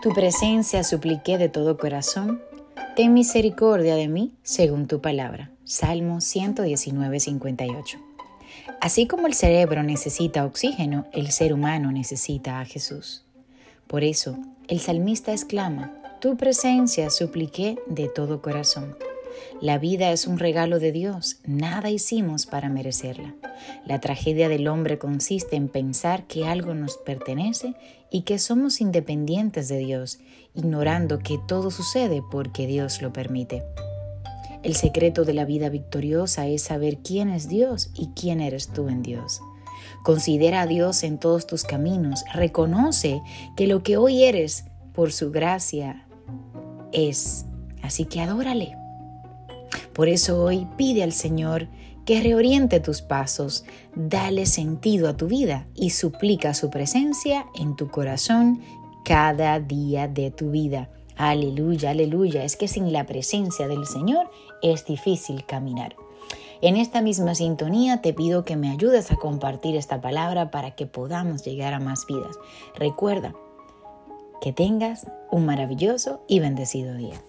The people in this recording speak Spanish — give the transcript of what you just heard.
Tu presencia supliqué de todo corazón. Ten misericordia de mí según tu palabra. Salmo 119, 58. Así como el cerebro necesita oxígeno, el ser humano necesita a Jesús. Por eso, el salmista exclama, Tu presencia supliqué de todo corazón. La vida es un regalo de Dios, nada hicimos para merecerla. La tragedia del hombre consiste en pensar que algo nos pertenece y que somos independientes de Dios, ignorando que todo sucede porque Dios lo permite. El secreto de la vida victoriosa es saber quién es Dios y quién eres tú en Dios. Considera a Dios en todos tus caminos, reconoce que lo que hoy eres por su gracia es. Así que adórale. Por eso hoy pide al Señor que reoriente tus pasos, dale sentido a tu vida y suplica su presencia en tu corazón cada día de tu vida. Aleluya, aleluya. Es que sin la presencia del Señor es difícil caminar. En esta misma sintonía te pido que me ayudes a compartir esta palabra para que podamos llegar a más vidas. Recuerda que tengas un maravilloso y bendecido día.